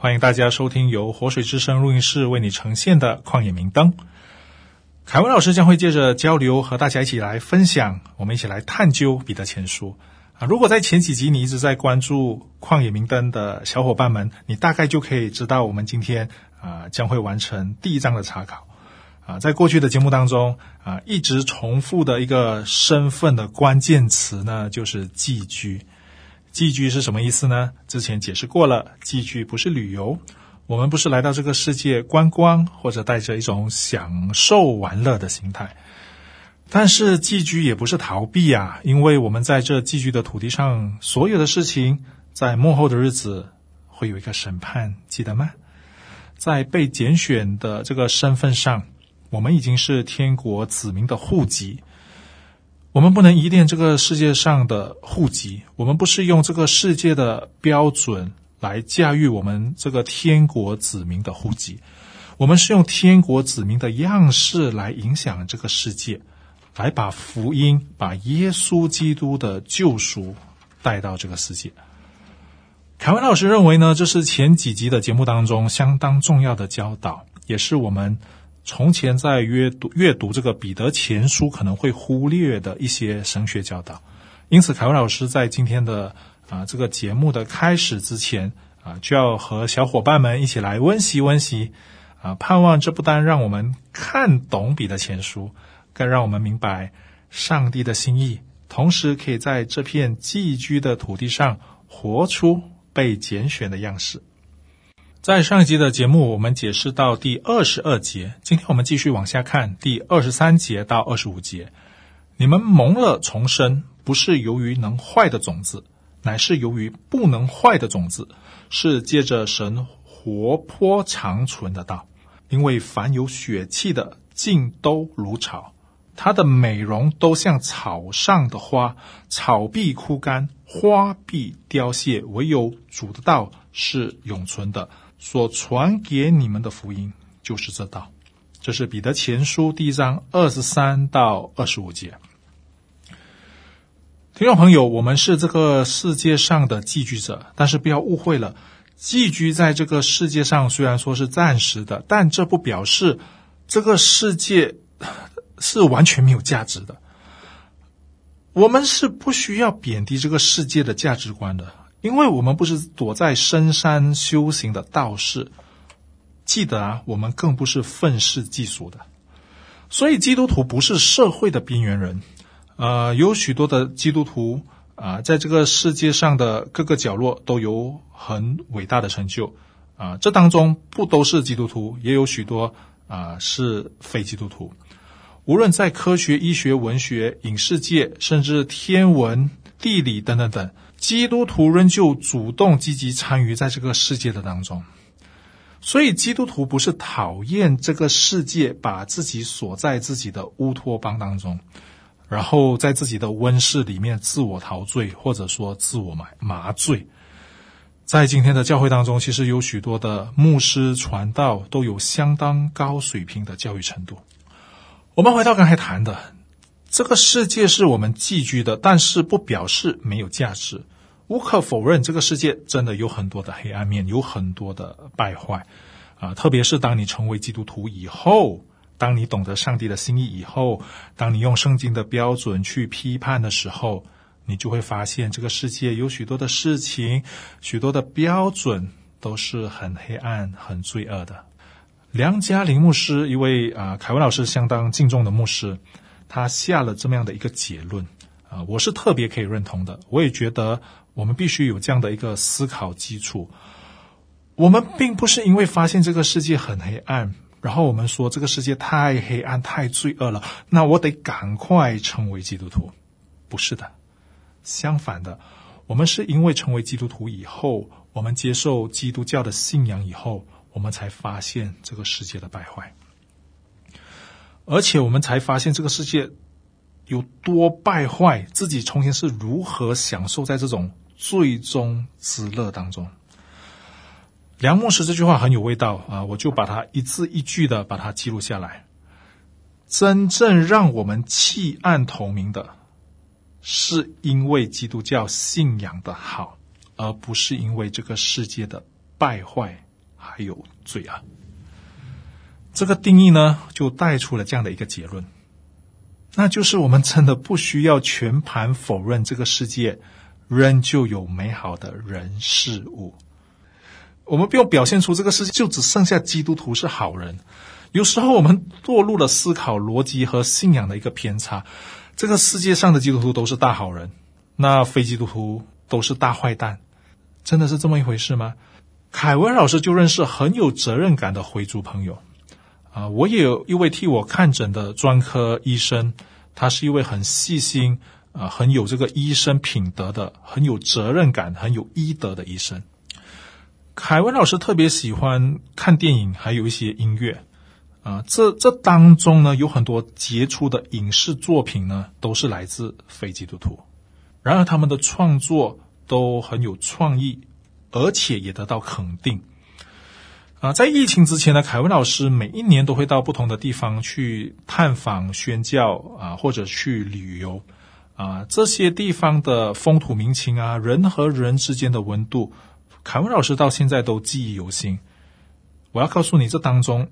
欢迎大家收听由活水之声录音室为你呈现的《旷野明灯》。凯文老师将会借着交流和大家一起来分享，我们一起来探究彼得前书啊。如果在前几集你一直在关注《旷野明灯》的小伙伴们，你大概就可以知道我们今天啊将会完成第一章的查考啊。在过去的节目当中啊，一直重复的一个身份的关键词呢，就是寄居。寄居是什么意思呢？之前解释过了，寄居不是旅游，我们不是来到这个世界观光，或者带着一种享受玩乐的心态。但是寄居也不是逃避啊，因为我们在这寄居的土地上，所有的事情，在幕后的日子会有一个审判，记得吗？在被拣选的这个身份上，我们已经是天国子民的户籍。我们不能依恋这个世界上的户籍，我们不是用这个世界的标准来驾驭我们这个天国子民的户籍，我们是用天国子民的样式来影响这个世界，来把福音、把耶稣基督的救赎带到这个世界。凯文老师认为呢，这是前几集的节目当中相当重要的教导，也是我们。从前在阅读阅读这个彼得前书可能会忽略的一些神学教导，因此凯文老师在今天的啊这个节目的开始之前啊，就要和小伙伴们一起来温习温习啊，盼望这不单让我们看懂彼得前书，更让我们明白上帝的心意，同时可以在这片寄居的土地上活出被拣选的样式。在上一集的节目，我们解释到第二十二节。今天我们继续往下看第二十三节到二十五节。你们蒙了重生，不是由于能坏的种子，乃是由于不能坏的种子，是借着神活泼长存的道。因为凡有血气的，尽都如草，它的美容都像草上的花，草必枯干，花必凋谢，唯有主的道是永存的。所传给你们的福音就是这道，这是彼得前书第一章二十三到二十五节。听众朋友，我们是这个世界上的寄居者，但是不要误会了，寄居在这个世界上虽然说是暂时的，但这不表示这个世界 是完全没有价值的。我们是不需要贬低这个世界的价值观的。因为我们不是躲在深山修行的道士，记得啊，我们更不是愤世嫉俗的，所以基督徒不是社会的边缘人。呃，有许多的基督徒啊，在这个世界上的各个角落都有很伟大的成就啊，这当中不都是基督徒，也有许多啊，是非基督徒。无论在科学、医学、文学、影视界，甚至天文、地理等等等。基督徒仍旧主动积极参与在这个世界的当中，所以基督徒不是讨厌这个世界，把自己锁在自己的乌托邦当中，然后在自己的温室里面自我陶醉，或者说自我麻麻醉。在今天的教会当中，其实有许多的牧师传道都有相当高水平的教育程度。我们回到刚才谈的。这个世界是我们寄居的，但是不表示没有价值。无可否认，这个世界真的有很多的黑暗面，有很多的败坏啊！特别是当你成为基督徒以后，当你懂得上帝的心意以后，当你用圣经的标准去批判的时候，你就会发现这个世界有许多的事情，许多的标准都是很黑暗、很罪恶的。梁家林牧师，一位啊，凯文老师相当敬重的牧师。他下了这么样的一个结论啊，我是特别可以认同的。我也觉得我们必须有这样的一个思考基础。我们并不是因为发现这个世界很黑暗，然后我们说这个世界太黑暗、太罪恶了，那我得赶快成为基督徒。不是的，相反的，我们是因为成为基督徒以后，我们接受基督教的信仰以后，我我们才发现这个世界的败坏，而且我们才发现这个世界有多败坏，自己从前是如何享受在这种最终之乐当中。梁牧师这句话很有味道啊，我就把它一字一句的把它记录下来。真正让我们弃暗投明的，是因为基督教信仰的好，而不是因为这个世界的败坏还有罪恶。这个定义呢，就带出了这样的一个结论，那就是我们真的不需要全盘否认这个世界仍旧有美好的人事物。我们不用表现出这个世界就只剩下基督徒是好人。有时候我们堕入了思考逻辑和信仰的一个偏差。这个世界上的基督徒都是大好人，那非基督徒都是大坏蛋，真的是这么一回事吗？凯文老师就认识很有责任感的回族朋友啊，我也有一位替我看诊的专科医生，他是一位很细心啊，很有这个医生品德的，很有责任感、很有医德的医生。凯文老师特别喜欢看电影，还有一些音乐啊。这这当中呢，有很多杰出的影视作品呢，都是来自非基督徒。然而，他们的创作都很有创意，而且也得到肯定。啊，在疫情之前呢，凯文老师每一年都会到不同的地方去探访、宣教啊，或者去旅游啊。这些地方的风土民情啊，人和人之间的温度。凯文老师到现在都记忆犹新。我要告诉你，这当中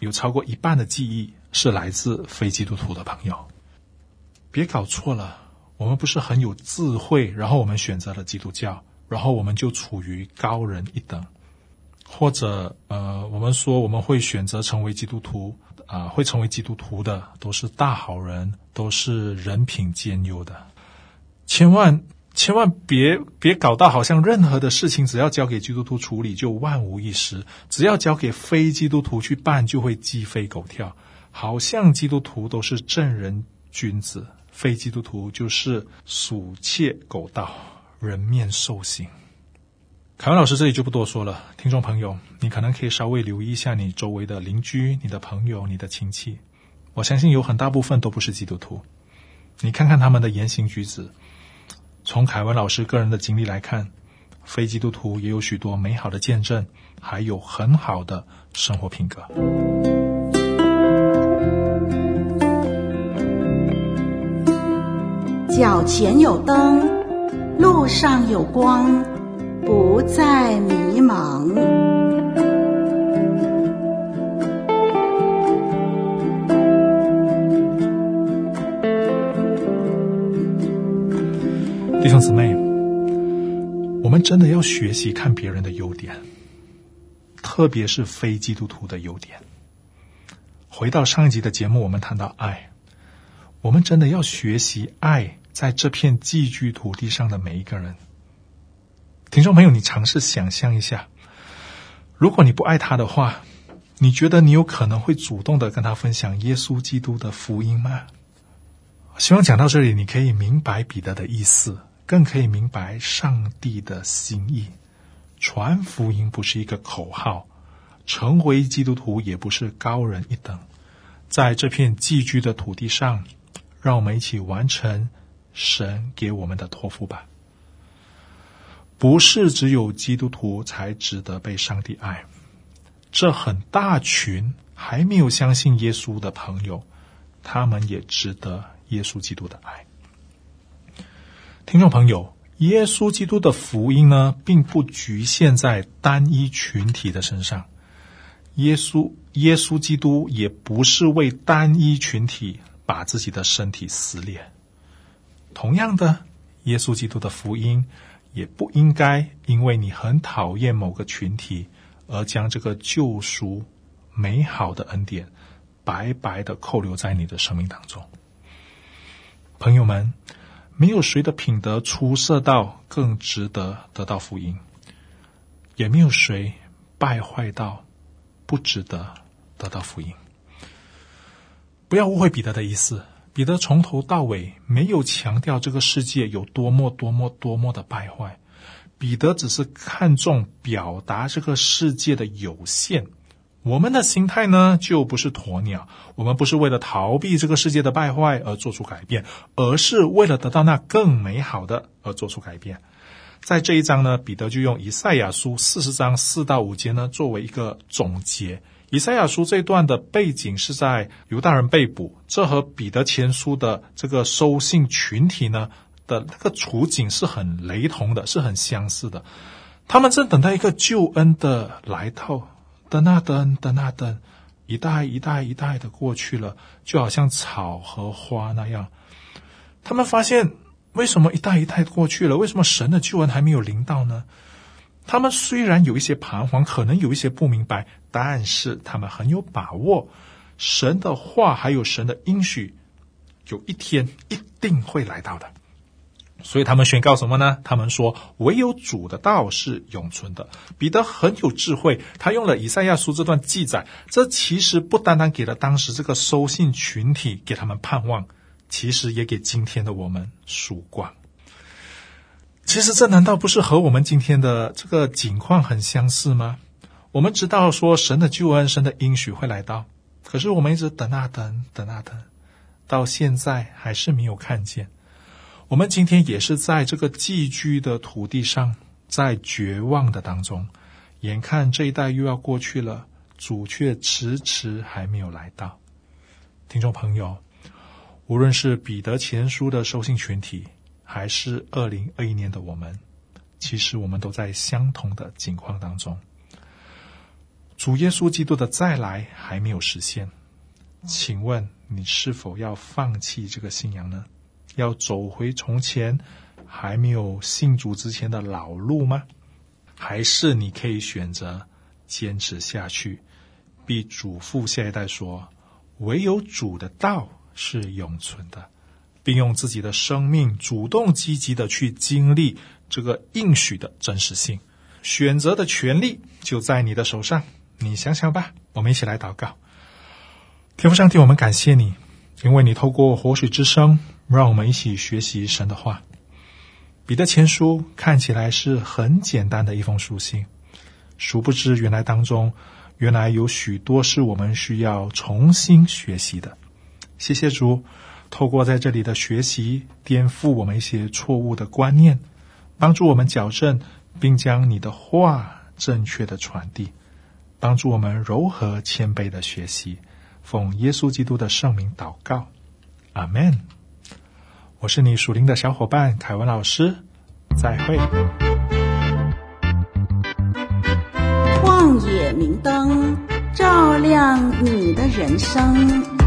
有超过一半的记忆是来自非基督徒的朋友。别搞错了，我们不是很有智慧，然后我们选择了基督教，然后我们就处于高人一等，或者呃，我们说我们会选择成为基督徒啊、会成为基督徒的都是大好人，都是人品兼优的，千万。千万别别搞到好像任何的事情只要交给基督徒处理就万无一失，只要交给非基督徒去办就会鸡飞狗跳，好像基督徒都是正人君子，非基督徒就是鼠窃狗盗，人面兽心。凯文老师这里就不多说了，听众朋友，你可能可以稍微留意一下你周围的邻居、你的朋友、你的亲戚，我相信有很大部分都不是基督徒，你看看他们的言行举止。从凯文老师个人的经历来看，非基督徒也有许多美好的见证，还有很好的生活品格。脚前有灯，路上有光，不再迷茫。弟兄姊妹，我们真的要学习看别人的优点，特别是非基督徒的优点。回到上一集的节目，我们谈到爱，我们真的要学习爱在这片寄居土地上的每一个人。听众朋友，你尝试想象一下，如果你不爱他的话，你觉得你有可能会主动的跟他分享耶稣基督的福音吗？希望讲到这里，你可以明白彼得的意思。更可以明白上帝的心意，传福音不是一个口号，成为基督徒也不是高人一等。在这片寄居的土地上，让我们一起完成神给我们的托付吧。不是只有基督徒才值得被上帝爱，这很大群还没有相信耶稣的朋友，他们也值得耶稣基督的爱。听众朋友，耶稣基督的福音呢，并不局限在单一群体的身上。耶稣，耶稣基督也不是为单一群体把自己的身体撕裂。同样的，耶稣基督的福音也不应该因为你很讨厌某个群体，而将这个救赎美好的恩典白白的扣留在你的生命当中。朋友们。没有谁的品德出色到更值得得到福音，也没有谁败坏到不值得得到福音。不要误会彼得的意思，彼得从头到尾没有强调这个世界有多么多么多么的败坏，彼得只是看重表达这个世界的有限，我们的心态呢，就不是鸵鸟。我们不是为了逃避这个世界的败坏而做出改变，而是为了得到那更美好的而做出改变。在这一章呢，彼得就用以赛亚书四十章四到五节呢，作为一个总结。以赛亚书这段的背景是在犹大人被捕，这和彼得前书的这个收信群体呢的那个处境是很雷同的，是很相似的。他们正等待一个救恩的来到。等啊等，等啊等，一代一代一代的过去了，就好像草和花那样。他们发现，为什么一代一代过去了，为什么神的救恩还没有临到呢？他们虽然有一些彷徨，可能有一些不明白，但是他们很有把握，神的话还有神的应许，有一天一定会来到的。所以他们宣告什么呢？他们说，唯有主的道是永存的。彼得很有智慧，他用了以赛亚书这段记载，这其实不单单给了当时这个收信群体给他们盼望，其实也给今天的我们曙光。其实这难道不是和我们今天的这个景况很相似吗？我们知道说神的救恩、神的应许会来到，可是我们一直等啊等，等啊等，到现在还是没有看见。我们今天也是在这个寄居的土地上，在绝望的当中，眼看这一代又要过去了，主却迟迟还没有来到。听众朋友，无论是彼得前书的收信群体，还是二零二一年的我们，其实我们都在相同的境况当中。主耶稣基督的再来还没有实现，请问你是否要放弃这个信仰呢？要走回从前还没有信主之前的老路吗？还是你可以选择坚持下去，并嘱咐下一代说：“唯有主的道是永存的，并用自己的生命主动积极的去经历这个应许的真实性。选择的权利就在你的手上，你想想吧。”我们一起来祷告，天父上帝，我们感谢你，因为你透过活水之声。让我们一起学习神的话。彼得前书看起来是很简单的一封书信，殊不知原来当中原来有许多是我们需要重新学习的。谢谢主，透过在这里的学习，颠覆我们一些错误的观念，帮助我们矫正，并将你的话正确的传递，帮助我们柔和谦卑的学习。奉耶稣基督的圣名祷告，阿门。我是你属灵的小伙伴凯文老师，再会。旷野明灯，照亮你的人生。